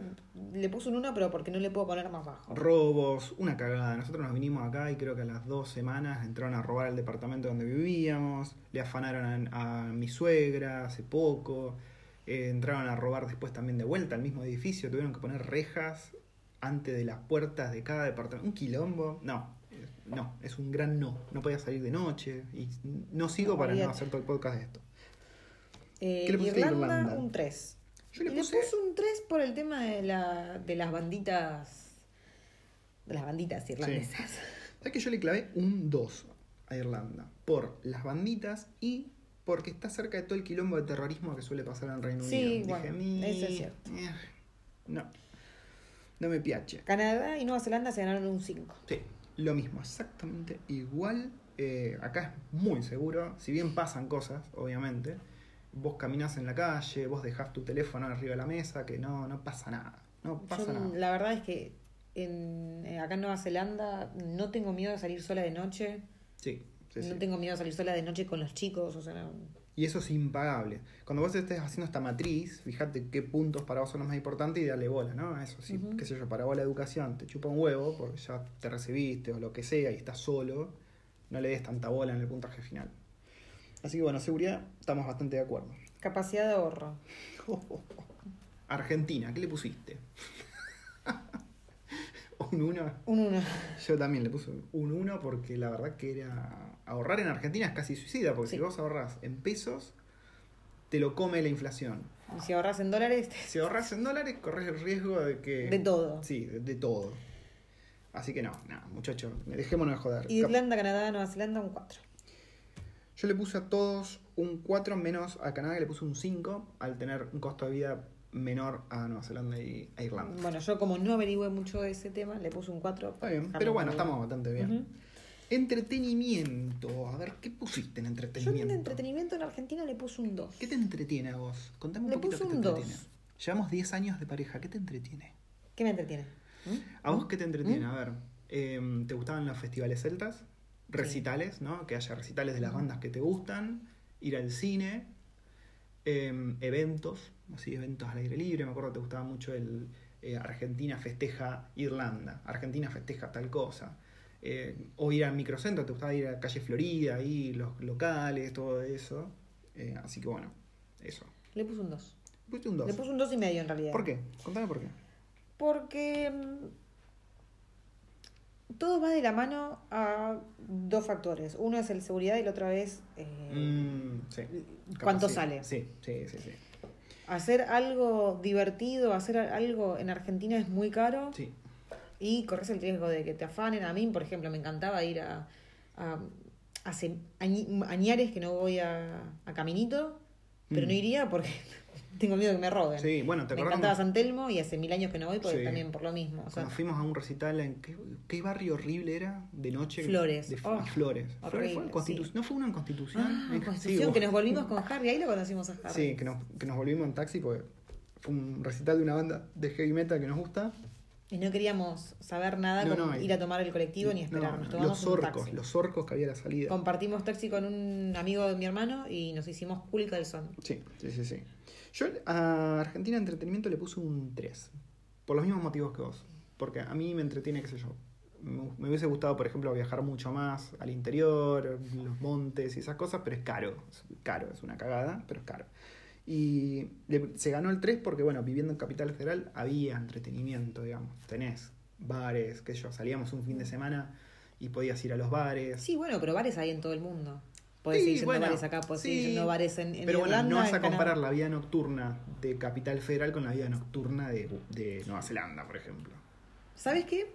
le puse un 1 pero porque no le puedo poner más bajo. robos, una cagada. Nosotros nos vinimos acá y creo que a las dos semanas entraron a robar el departamento donde vivíamos, le afanaron a, a mi suegra hace poco, eh, entraron a robar después también de vuelta al mismo edificio, tuvieron que poner rejas antes de las puertas de cada departamento. Un quilombo, no. No, es un gran no. No podía salir de noche. Y no sigo No, para no hacer todo el podcast de esto. Eh, ¿Qué le a Irlanda, Irlanda? un 3. Yo le puse. un 3 por el tema de, la, de las banditas. De las banditas irlandesas. ¿Sabes que yo le clavé un 2 a Irlanda? Por las banditas y porque está cerca de todo el quilombo de terrorismo que suele pasar en Reino Sí, Unido. bueno, "Mi, eso es cierto. eh, no. No me piache. Canadá y Nueva Zelanda se ganaron un 5. Sí, lo mismo, exactamente igual. Eh, acá es muy seguro, si bien pasan cosas, obviamente. Vos caminás en la calle, vos dejás tu teléfono arriba de la mesa, que no, no pasa nada. No pasa Yo, nada. la verdad es que en, eh, acá en Nueva Zelanda no tengo miedo de salir sola de noche. Sí, sí, no sí. tengo miedo de salir sola de noche con los chicos. O sea, no- Y eso es impagable. Cuando vos estés haciendo esta matriz, fíjate qué puntos para vos son los más importantes y dale bola, ¿no? A Eso sí, qué sé yo, para vos la educación te chupa un huevo, porque ya te recibiste o lo que sea y estás solo, no le des tanta bola en el puntaje final. Así que bueno, seguridad, estamos bastante de acuerdo. capacidad de ahorro. Argentina, ¿qué le pusiste? un 1. Un 1. Yo también le puse un 1 porque la verdad que era ahorrar en Argentina es casi suicida, porque Sí. si vos ahorras en pesos, te lo come la inflación. Y si ahorras en dólares, Si ahorras en dólares, corres el riesgo de que. de todo. Sí, de, de todo. Así que no, no, muchachos, dejémonos de joder. Y Cap- Irlanda, Canadá, Nueva Zelanda, un 4. Yo le puse a todos un 4 menos a Canadá, que le puse un 5 al tener un costo de vida menor a Nueva Zelanda y a Irlanda. Bueno, yo como no averigüé mucho de ese tema, le puse un 4. Está bien, pero bueno, estamos bastante bien. Entretenimiento. A ver, ¿qué pusiste en Yo en entretenimiento? entretenimiento en Argentina le puse un 2. ¿Qué te entretiene a vos? Contame un Le poquito puse qué te un dos. entretiene. Llevamos 10 años de pareja, ¿qué te entretiene? ¿Qué me entretiene? ¿Mm? ¿A vos qué te entretiene? ¿Mm? A ver, Eh, ¿Te gustaban los festivales celtas? Recitales, ¿no? Que haya recitales de las bandas que te gustan. Ir al cine. eh, eventos, así, eventos al aire libre. Me acuerdo que te gustaba mucho el eh, Argentina festeja Irlanda. Argentina festeja tal cosa. Eh, o ir al microcentro, te gustaba ir a calle Florida, ahí los locales, todo eso. Eh, así que bueno, eso. Le puse un 2. Pusiste un 2. Le puse un 2 y medio en realidad. ¿Por qué? Contame por qué. Porque mm, todo va de la mano a dos factores. Uno es el seguridad y la otra es eh, Mm, sí. cuánto sí. sale. Sí, sí, sí, sí. Hacer algo divertido, hacer algo en Argentina es muy caro Sí. Y corres el riesgo de que te afanen. A mí, por ejemplo, me encantaba ir a, a, hace añi- añares que no voy a, a Caminito, pero Mm. no iría porque tengo miedo que me roben. Sí, bueno, ¿te me encantaba San Telmo y hace mil años que no voy porque Sí. también por lo mismo. O sea, Cuando fuimos a un recital en qué, qué barrio horrible era de noche Flores. de Oh, Flores Flores fue sí. no fue una en Constitución Ah, En- Constitución, sí, que nos volvimos con Harry, ahí lo conocimos a Harry. sí que nos, que nos volvimos en taxi porque fue un recital de una banda de heavy metal que nos gusta Y no queríamos saber nada No, con no, ir a tomar el colectivo ni esperar. Nos tomamos los un orcos taxi. los orcos que había a la salida Compartimos taxi con un amigo de mi hermano y nos hicimos cool calzón. sí sí sí sí yo a Argentina Entretenimiento le puse un 3 por los mismos motivos que vos porque a mí me entretiene qué sé yo me, me hubiese gustado por ejemplo viajar mucho más al interior los montes y esas cosas pero es caro es caro es una cagada pero es caro y le- se ganó el 3 porque bueno viviendo en Capital Federal había entretenimiento digamos tenés bares qué sé yo salíamos un fin de semana y podías ir a los bares Sí, bueno, pero bares hay en todo el mundo. Podés Sí, ir bueno, bares acá, podés sí, ir yendo bares en, en Pero bueno, no vas a comparar Canadá. la vida nocturna de Capital Federal con la vida nocturna de, de Nueva Zelanda, por ejemplo. ¿Sabes qué?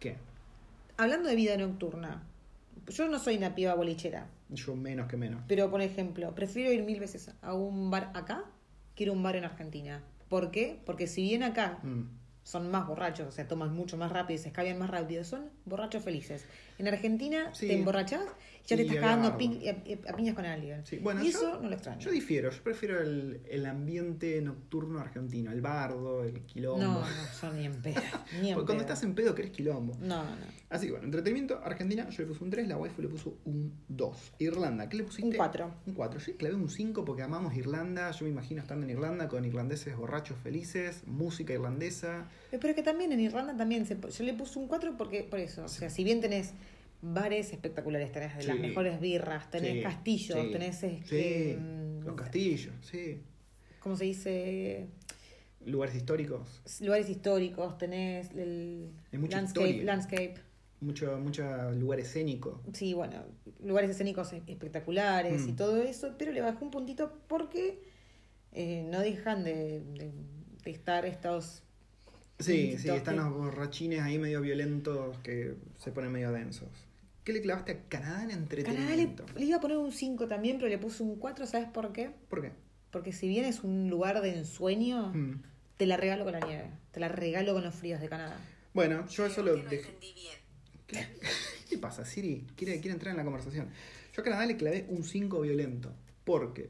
¿Qué? Hablando de vida nocturna, yo no soy una piba bolichera, Yo menos que menos. pero por ejemplo, prefiero ir mil veces a un bar acá que ir a un bar en Argentina. ¿Por qué? Porque si bien acá Mm. son más borrachos, o sea, toman mucho más rápido y se escabian más rápido, son borrachos felices. En Argentina Sí. te emborrachás ya te estás cagando a, a- a piñas con alguien. Sí, bueno, y yo- eso no lo extraño. Yo difiero, yo prefiero el, el ambiente nocturno argentino, el bardo, el quilombo. no, no, son ni en pedo. Ni en Porque cuando estás en pedo querés quilombo. No, no. Así que bueno, entretenimiento, Argentina, yo le puse un 3, la waifu le puso un 2. Irlanda, ¿qué le pusiste? Un 4. Un 4. Yo clavé un 5 porque amamos Irlanda. Yo me imagino estando en Irlanda con irlandeses borrachos felices, música irlandesa. Pero es que también en Irlanda también se, yo le puse un 4 porque por eso, o sea, si bien tenés bares espectaculares, tenés de las mejores birras, tenés Sí, castillos, sí, tenés este, mm, los castillos, sí. ¿cómo se dice? Lugares históricos. lugares históricos, tenés el landscape, historia. landscape. Mucho, mucho lugar escénico. Sí, bueno, lugares escénicos e- espectaculares y Mm. todo eso, pero le bajé un puntito porque eh, no dejan de, de- de estar estos... Sí, Sí, están los borrachines ahí medio violentos que se ponen medio densos. ¿Qué le clavaste a Canadá en Canadá le, entretenimiento? le iba a poner un 5 también, pero le puse un 4, ¿sabes por qué? ¿Por qué? Porque si bien es un lugar de ensueño, Mm. te la regalo con la nieve, te la regalo con los fríos de Canadá. Bueno, yo eso lo dejé. entendí bien. ¿Qué, ¿Qué pasa, Siri? Quiere, quiere entrar en la conversación. Yo a Canadá le clavé un 5 violento. Porque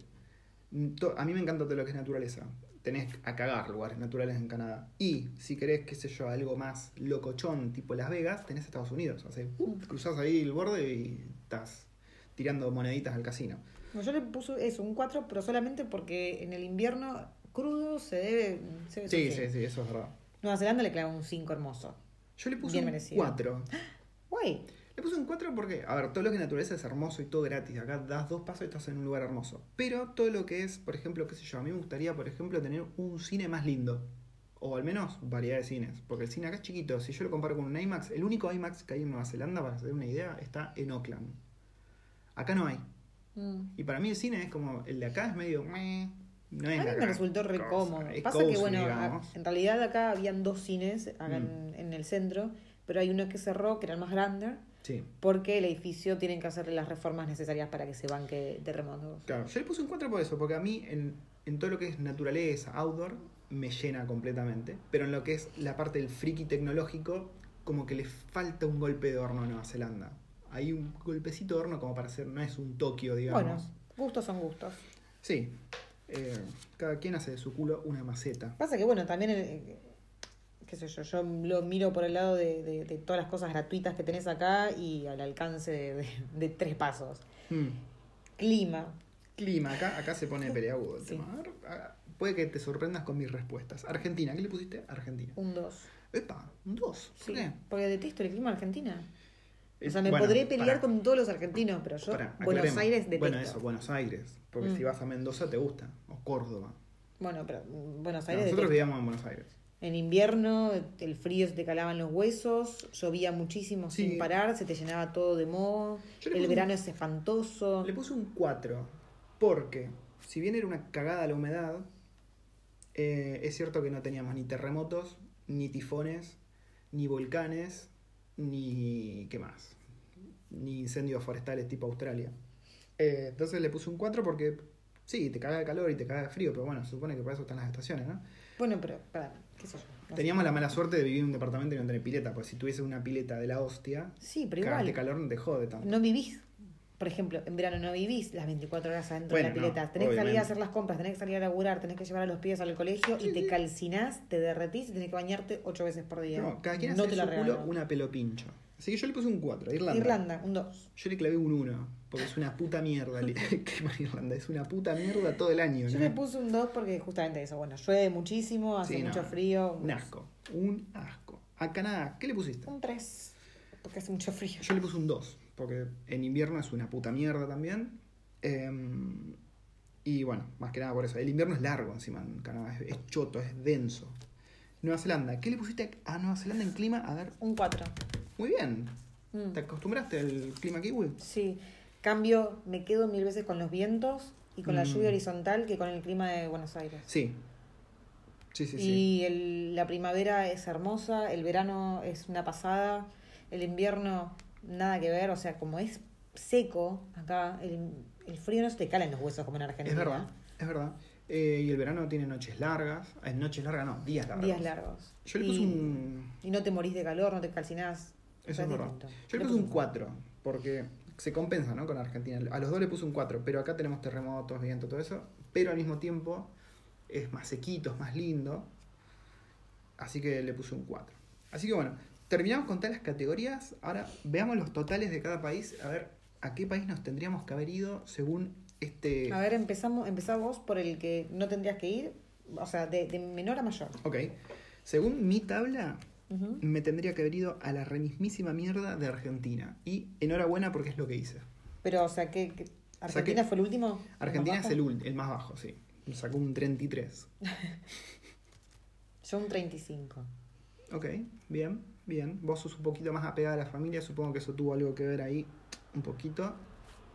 mm, a mí me encanta todo lo que es naturaleza. Tenés a cagar lugares naturales en Canadá. Y si querés, qué sé yo, algo más locochón, tipo Las Vegas, tenés Estados Unidos. O sea, uh, cruzás ahí el borde y estás tirando moneditas al casino. Bueno, yo le puse eso, un 4, pero solamente porque en el invierno crudo se debe... se debe Sí, sí, sí, eso es verdad. Nueva Zelanda le clava un 5 hermoso. Yo le puse Bien un merecido. 4. Guay. Le puse un 4 porque, a ver, todo lo que es naturaleza es hermoso y todo gratis. Acá das dos pasos y estás en un lugar hermoso. Pero todo lo que es, por ejemplo, qué sé yo, a mí me gustaría, por ejemplo, tener un cine más lindo. O al menos variedad de cines. Porque el cine acá es chiquito. Si yo lo comparo con un IMAX, el único IMAX que hay en Nueva Zelanda, para hacer una idea, está en Auckland. Acá no hay. Mm. Y para mí el cine es como, el de acá es medio... meh, No es A mí me resultó re cosa, cómodo. Pasa que, bueno, a- en realidad acá habían dos cines acá Mm. en, en el centro, pero hay uno que cerró, que era el más grande, Sí. porque el edificio tienen que hacerle las reformas necesarias para que se banque terremotos. Claro, yo le puse un 4 por eso, porque a mí en, en todo lo que es naturaleza, outdoor, me llena completamente. Pero en lo que es la parte del friki tecnológico, como que le falta un golpe de horno a Nueva Zelanda. Hay un golpecito de horno como para hacer, no es un Tokio, digamos. Bueno, gustos son gustos. Sí, eh, cada quien hace de su culo una maceta. Pasa que, bueno, también, qué sé yo, yo lo miro por el lado de, de- de todas las cosas gratuitas que tenés acá y al alcance de, tres pasos. Mm. Clima, Clima, acá, acá se pone peleagudo el Sí. tema. A ver, puede que te sorprendas con mis respuestas. Argentina, ¿qué le pusiste? Argentina. un 2. Epa, un 2. Sí, porque detesto el clima Argentina. O sea, me bueno, podré pelear con todos los argentinos, pero yo, Buenos. Aires detesto. Bueno, eso, Buenos Aires. Porque Mm. si vas a Mendoza te gusta. O Córdoba. Bueno, pero mm, Buenos No, Aires nosotros vivíamos en Buenos Aires. En invierno el frío se te calaban los huesos, llovía muchísimo Sí. sin parar, se te llenaba todo de moho, el verano es espantoso. Le puse un 4 porque, si bien era una cagada la humedad, eh, es cierto que no teníamos ni terremotos, ni tifones, ni volcanes, ni... ¿qué más? Ni incendios forestales tipo Australia. Eh, entonces le puse un 4 porque, sí, te caga de calor y te caga de frío, pero bueno, se supone que para eso están las estaciones, ¿no? Bueno, pero, para, qué sé yo. no sé. Teníamos la mala suerte de vivir en un departamento y no tener pileta, porque si tuviese una pileta de la hostia, Sí, pero igual, calor no te jode tanto. no vivís. Por ejemplo, en verano no vivís las 24 horas adentro de la pileta. no, tenés que salir a hacer las compras, tenés que salir a laburar, tenés que llevar a los pibes al colegio y te calcinás, te derretís y tenés que bañarte 8 veces por día. No, cada quien no hace te de la su culo una pelo pincho. Así que yo le puse un 4, Irlanda. Irlanda, un 2. Yo le clavé un 1, porque es una puta mierda. el clima Irlanda es una puta mierda todo el año. Yo ¿no? le puse un 2 porque justamente eso, bueno, llueve muchísimo, hace Sí, no. mucho frío. Un asco, un asco. A Canadá, ¿qué le pusiste? Un 3, porque hace mucho frío. Yo le puse un 2, porque en invierno es una puta mierda también. Em, y bueno, más que nada por eso. El invierno es largo encima en Canadá, es, es choto, es denso. Nueva Zelanda, ¿qué le pusiste a Nueva Zelanda en clima? A ver, Un 4. muy bien. Mm. ¿Te acostumbraste al clima kiwi? Sí, cambio, me quedo mil veces con los vientos y con la Mm. lluvia horizontal que con el clima de Buenos Aires. Sí. Sí, sí, sí. Y el- la primavera es hermosa, el verano es una pasada, el invierno nada que ver, o sea, como es seco acá, el, el frío no se te cala en los huesos como en Argentina. Es verdad, es verdad. Eh, y el verano tiene noches largas. Eh, noches largas no, días largos. Días largos. Yo le y, puse un. y no te morís de calor, no te calcinás. Eso es verdad. Yo le puse un 4, porque se compensa, ¿no? Con Argentina. A los dos le puse un 4, pero acá tenemos terremotos, viento, todo eso. Pero al mismo tiempo es más sequito, es más lindo. Así que le puse un 4. Así que bueno, terminamos con todas las categorías. Ahora veamos los totales de cada país. A ver a qué país nos tendríamos que haber ido según este. A ver, empezamos, empezamos por el que no tendrías que ir, o sea, de, de menor a mayor. Ok. Según mi tabla, me tendría que haber ido a la remismísima mierda de Argentina. Y enhorabuena porque es lo que hice. Pero, o sea, que ¿Argentina fue el último? Argentina ¿El más es el, el más bajo, sí. Sacó un 33. Yo un 35. Ok, bien, bien. Vos sos un poquito más apegada a la familia, supongo que eso tuvo algo que ver ahí, un poquito.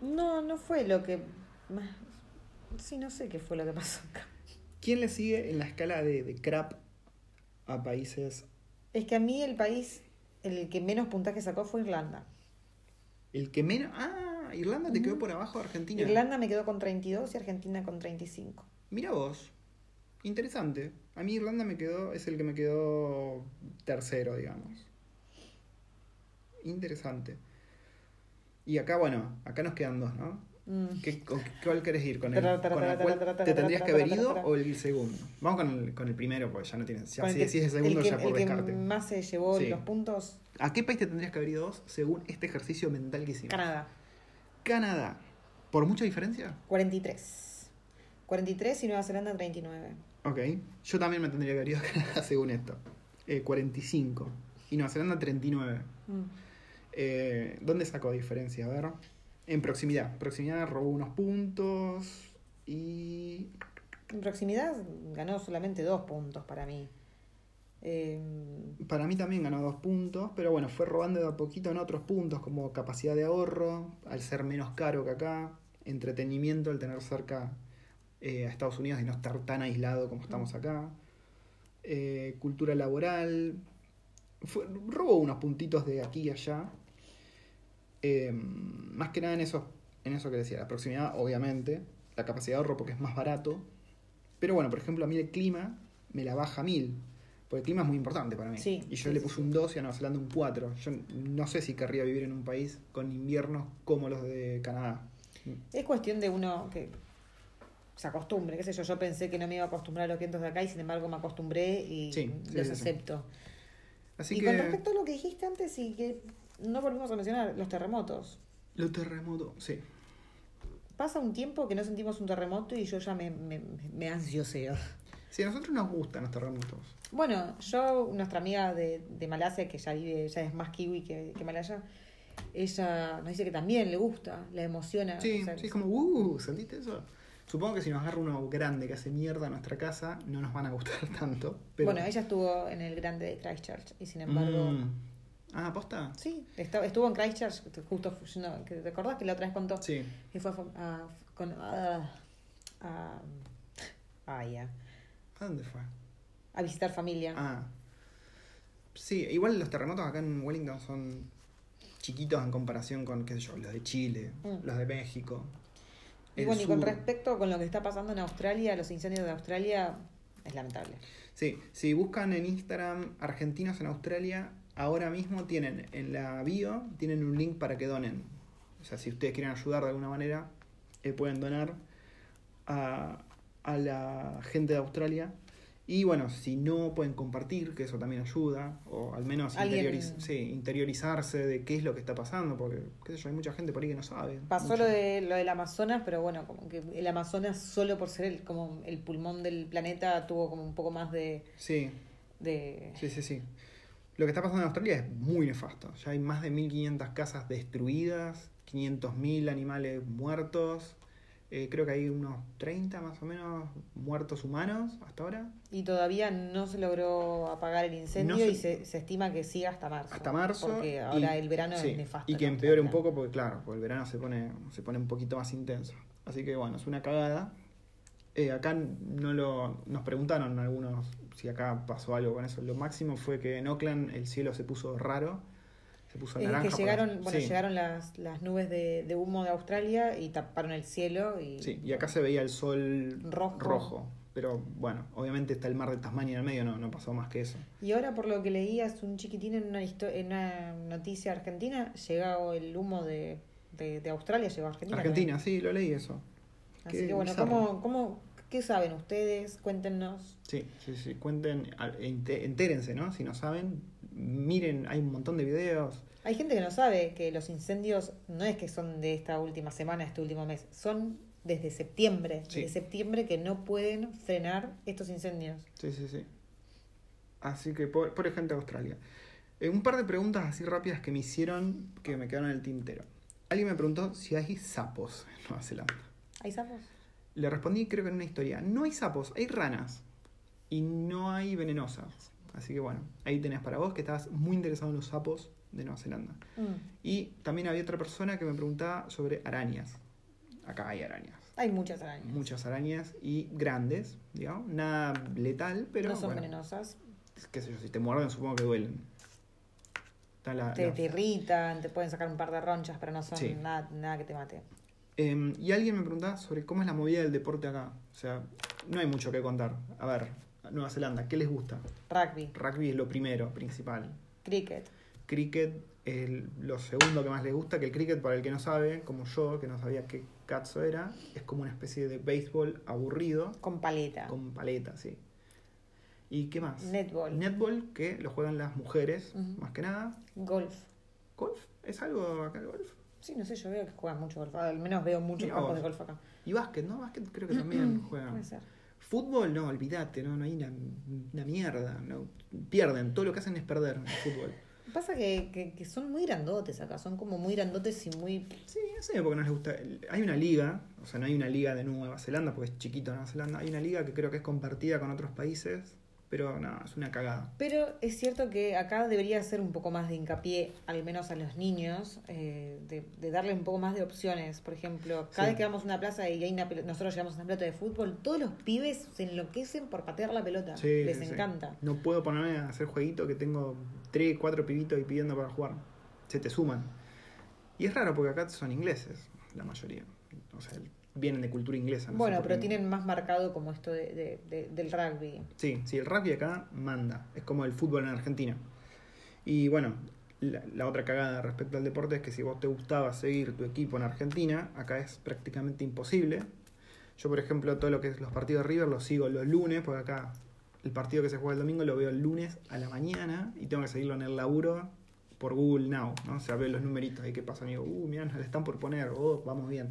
No, no fue lo que más... Sí, no sé qué fue lo que pasó acá. ¿Quién le sigue en la escala de, de crap a países? Es que a mí el país, el que menos puntaje sacó fue Irlanda. El que menos... Ah, Irlanda te quedó por abajo de Argentina. Irlanda me quedó con 32 y Argentina con 35. Mira vos. Interesante. A mí Irlanda me quedó, es el que me quedó tercero, digamos. Interesante. Y acá, bueno, acá nos quedan dos, ¿no? Mm. ¿Qué, con ¿Cuál querés ir? ¿Con el, con el cual te tendrías que haber ido o el segundo? Vamos con el, con el primero, porque ya no tienes. Ya, si decís el segundo, el que, ya por el que descarte. más se llevó Sí. los puntos, ¿A qué país te tendrías que haber ido vos según este ejercicio mental que hicimos? Canadá. Canadá. ¿Por mucha diferencia? 43. 43 y Nueva Zelanda 39. Ok. Yo también me tendría que haber ido a Canadá según esto. Eh, 45. Y Nueva Zelanda 39. Mm. Eh, ¿Dónde sacó diferencia? A ver. En proximidad. Proximidad robó unos puntos. Y. En proximidad ganó solamente dos puntos para mí. Eh, Para mí también ganó dos puntos. Pero bueno, fue robando de a poquito en otros puntos, como capacidad de ahorro, al ser menos caro que acá. Entretenimiento, al tener cerca eh, a Estados Unidos y no estar tan aislado como estamos acá. Eh, cultura laboral. Fue- robó unos puntitos de aquí y allá. Eh, más que nada en eso, en eso que decía, la proximidad, obviamente, la capacidad de ahorro porque es más barato. Pero bueno, por ejemplo, a mí el clima me la baja a mil. Porque el clima es muy importante para mí. Sí, y yo sí, le puse sí. un 2 y a Nueva Zelanda un 4. Yo no sé si querría vivir en un país con inviernos como los de Canadá. es cuestión de uno que se acostumbre, qué sé yo, yo pensé que no me iba a acostumbrar a los vientos de acá y sin embargo me acostumbré y los acepto. Así y que con respecto a lo que dijiste antes y que no volvimos a mencionar, los terremotos. los terremotos, sí. Pasa un tiempo que no sentimos un terremoto y yo ya me, me, me ansioseo. Sí, a nosotros nos gustan los terremotos. Bueno, yo, nuestra amiga de, de Malasia, que ya vive, ya es más kiwi que, que malaya, ella nos dice que también le gusta, la emociona. Sí, o sea, sí, es como, uh, ¿sentiste eso? Supongo que si nos agarra uno grande que hace mierda a nuestra casa, no nos van a gustar tanto. Pero... Bueno, ella estuvo en el grande de Christchurch y sin embargo... Mm. Ah, ¿posta? Sí, estuvo en Christchurch, justo, no, ¿te acordás que la otra vez contó? Sí. Que fue a, a- con... a- a- ah, ya. ¿A dónde fue? A visitar familia. Ah. Sí, igual los terremotos acá en Wellington son chiquitos en comparación con, qué sé yo, los de Chile, Mm. los de México. y bueno, y con respecto con lo que está pasando en Australia, los incendios de Australia, es lamentable. Sí, si buscan en Instagram argentinos en Australia, ahora mismo tienen en la bio, tienen un link para que donen. O sea, si ustedes quieren ayudar de alguna manera, eh, pueden donar a, a la gente de Australia. Y bueno, si no pueden compartir, que eso también ayuda, o al menos Alguien- interioriz- sí, interiorizarse de qué es lo que está pasando, porque qué sé yo, hay mucha gente por ahí que no sabe. Pasó mucho. lo, de, lo del Amazonas, pero bueno, como que el Amazonas solo por ser el, como el pulmón del planeta tuvo como un poco más de... Sí, de Sí, sí, sí. Lo que está pasando en Australia es muy nefasto. Ya hay más de 1.500 casas destruidas, 500.000 animales muertos. eh, creo que hay unos 30 más o menos muertos humanos hasta ahora. y todavía no se logró apagar el incendio No se- y se, se estima que siga hasta marzo. Hasta marzo. Porque ahora y- el verano sí, es nefasto. Y que empeore un poco porque, claro, porque el verano se pone, se pone un poquito más intenso. Así que bueno, es una cagada. Eh, acá no lo, nos preguntaron algunos si acá pasó algo con eso. Lo máximo fue que en Oakland el cielo se puso raro. Se puso Es naranja. que por llegaron, bueno, sí. llegaron las, las nubes de, de humo de Australia y taparon el cielo y, Sí, y acá se veía el sol Rojo. rojo. Pero bueno, obviamente está el mar de Tasmania en el medio, no, no pasó más que eso. Y ahora, por lo que leías un chiquitín en una, en una noticia argentina, llegó el humo de, de, de Australia, llegó a Argentina. Argentina, sí, lo leí eso. Así Qué que bueno. ¿cómo, cómo, ¿qué saben ustedes? Cuéntenos. Sí, sí, sí. Cuenten, entérense, ¿no? Si no saben, miren, hay un montón de videos. Hay gente que no sabe que los incendios no es que son de esta última semana, este último mes, son desde septiembre. Sí. Desde septiembre que no pueden frenar estos incendios. Sí, sí, sí. Así que, por, por ejemplo, Australia. Eh, un par de preguntas así rápidas que me hicieron que me quedaron en el tintero. Alguien me preguntó si hay sapos en Nueva Zelanda. ¿Hay sapos? Le respondí, creo que en una historia. No hay sapos, hay ranas. Y no hay venenosas. Así que bueno, ahí tenés para vos que estabas muy interesado en los sapos de Nueva Zelanda. Mm. Y también había otra persona que me preguntaba sobre arañas. Acá hay arañas. Hay muchas arañas. Muchas arañas y grandes, digamos. Nada letal, pero no son bueno, venenosas. qué sé yo, si te muerden supongo que duelen. La- Te, la- te irritan, te pueden sacar un par de ronchas, pero no son Sí. nada, nada que te mate. Em, y alguien me preguntaba sobre cómo es la movida del deporte acá. O sea, no hay mucho que contar. A ver, Nueva Zelanda, ¿qué les gusta? Rugby, Rugby es lo primero, principal. cricket. Cricket es lo segundo que más les gusta, que el cricket, para el que no sabe, como yo, que no sabía qué cazzo era, es como una especie de béisbol aburrido, Con paleta. con paleta, sí. ¿Y qué más? Netball. Netball, que lo juegan las mujeres, más que nada. Golf. ¿Golf? ¿Es algo acá el golf? Sí, no sé, yo veo que juegan mucho golf. Al menos veo muchos campos de golf acá. Y básquet, ¿no? Básquet creo que también juegan. Puede ser. Fútbol, no, olvídate, no, no hay una, una mierda. No. Pierden, todo lo que hacen es perder en el fútbol. Pasa que, que, que son muy grandotes acá, son como muy grandotes y muy... Sí, no sé por qué no les gusta. Hay una liga, o sea, no hay una liga de Nueva Zelanda, porque es chiquito Nueva Zelanda. Hay una liga que creo que es compartida con otros países, pero no, es una cagada. Pero es cierto que acá debería ser un poco más de hincapié, al menos a los niños, eh, de, de darle un poco más de opciones. Por ejemplo, cada Sí. vez que vamos a una plaza y hay una nosotros llevamos una pelota de fútbol, todos los pibes se enloquecen por patear la pelota. Sí, Les sí, encanta. No puedo ponerme a hacer jueguito que tengo tres, cuatro pibitos y pidiendo para jugar. Se te suman. Y es raro porque acá son ingleses, la mayoría. O sea, vienen de cultura inglesa. no bueno, pero qué. tienen más marcado como esto de, de- de- del rugby. Sí, sí, el rugby acá manda. Es como el fútbol en Argentina. Y bueno, la, la otra cagada respecto al deporte es que si vos te gustaba seguir tu equipo en Argentina, acá es prácticamente imposible. Yo, por ejemplo, todo lo que es los partidos de River los sigo los lunes, porque acá el partido que se juega el domingo lo veo el lunes a la mañana y tengo que seguirlo en el laburo por Google Now, ¿no? O sea, veo los numeritos ahí qué pasa, amigo. Uh, mira, le están por poner, oh, vamos bien.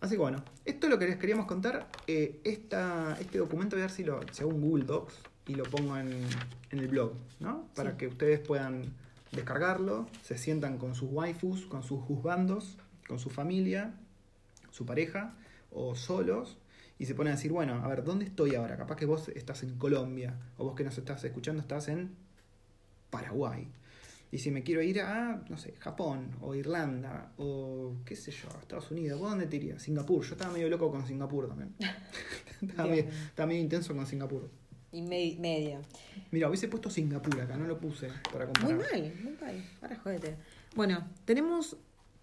Así que bueno, esto es lo que les queríamos contar. Eh, esta, este documento, voy a ver si, lo, si hago un Google Docs y lo pongo en, en el blog, ¿no? Para Sí. que ustedes puedan descargarlo, se sientan con sus waifus, con sus juzgandos, con su familia, su pareja o solos y se ponen a decir, bueno, a ver, ¿dónde estoy ahora? Capaz que vos estás en Colombia o vos que nos estás escuchando estás en Paraguay. Y si me quiero ir a, no sé, Japón o Irlanda o qué sé yo, Estados Unidos, ¿vos dónde te irías? Singapur. Yo estaba medio loco con Singapur también. estaba, medio, estaba medio intenso con Singapur. Y me- medio. Mira, hubiese puesto Singapur acá, no lo puse para Muy comparar. mal, muy mal. Ahora jódete. Bueno, tenemos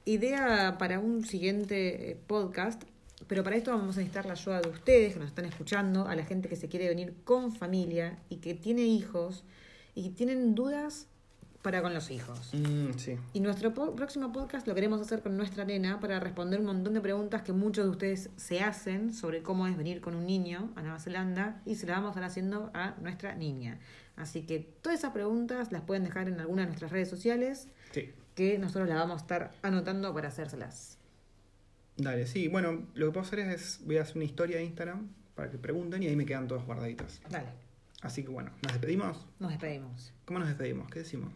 idea para un siguiente eh, podcast, pero para esto vamos a necesitar la ayuda de ustedes que nos están escuchando, a la gente que se quiere venir con familia y que tiene hijos y que tienen dudas para con los hijos. Mm, sí. Y nuestro po- próximo podcast lo queremos hacer con nuestra nena para responder un montón de preguntas que muchos de ustedes se hacen sobre cómo es venir con un niño a Nueva Zelanda y se las vamos a estar haciendo a nuestra niña. Así que todas esas preguntas las pueden dejar en alguna de nuestras redes sociales Sí. que nosotros las vamos a estar anotando para hacérselas. Dale, sí. Bueno, lo que puedo hacer es, voy a hacer una historia de Instagram para que pregunten y ahí me quedan todas guardaditas. Dale, Así que bueno, ¿nos despedimos? nos despedimos. ¿Cómo nos despedimos? ¿Qué decimos?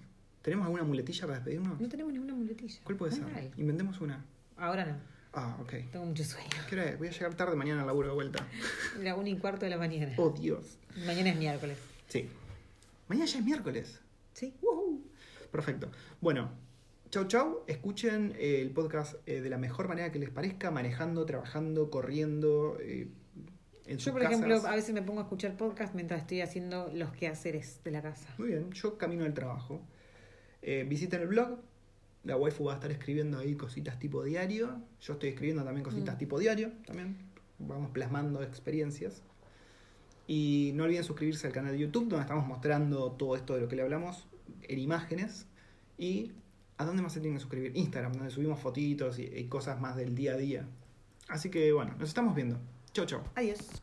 ¿Tenemos alguna muletilla para despedirnos? No tenemos ninguna muletilla. ¿Cuál puede ser? Inventemos una. Ahora no, Ah, ok. tengo mucho sueño. ¿Qué hora es? Voy a llegar tarde mañana al laburo de vuelta. La una y cuarto de la mañana. Oh, Dios. Mañana es miércoles. Sí. Mañana ya es miércoles. ¿Sí? Woohoo. Perfecto. Bueno, chau chau. Escuchen eh, el podcast eh, de la mejor manera que les parezca, manejando, trabajando, corriendo. eh, en sus Yo, por casas. ejemplo, a veces me pongo a escuchar podcast mientras estoy haciendo los quehaceres de la casa. Muy bien, yo camino al trabajo. Eh, visiten el blog. La waifu va a estar escribiendo ahí cositas tipo diario. Yo estoy escribiendo también cositas Mm. tipo diario. También vamos plasmando experiencias. Y no olviden suscribirse al canal de YouTube donde estamos mostrando todo esto de lo que le hablamos en imágenes. Y ¿a dónde más se tienen que suscribir? Instagram, donde subimos fotitos y, y cosas más del día a día. Así que bueno, nos estamos viendo. Chau, chau. Adiós.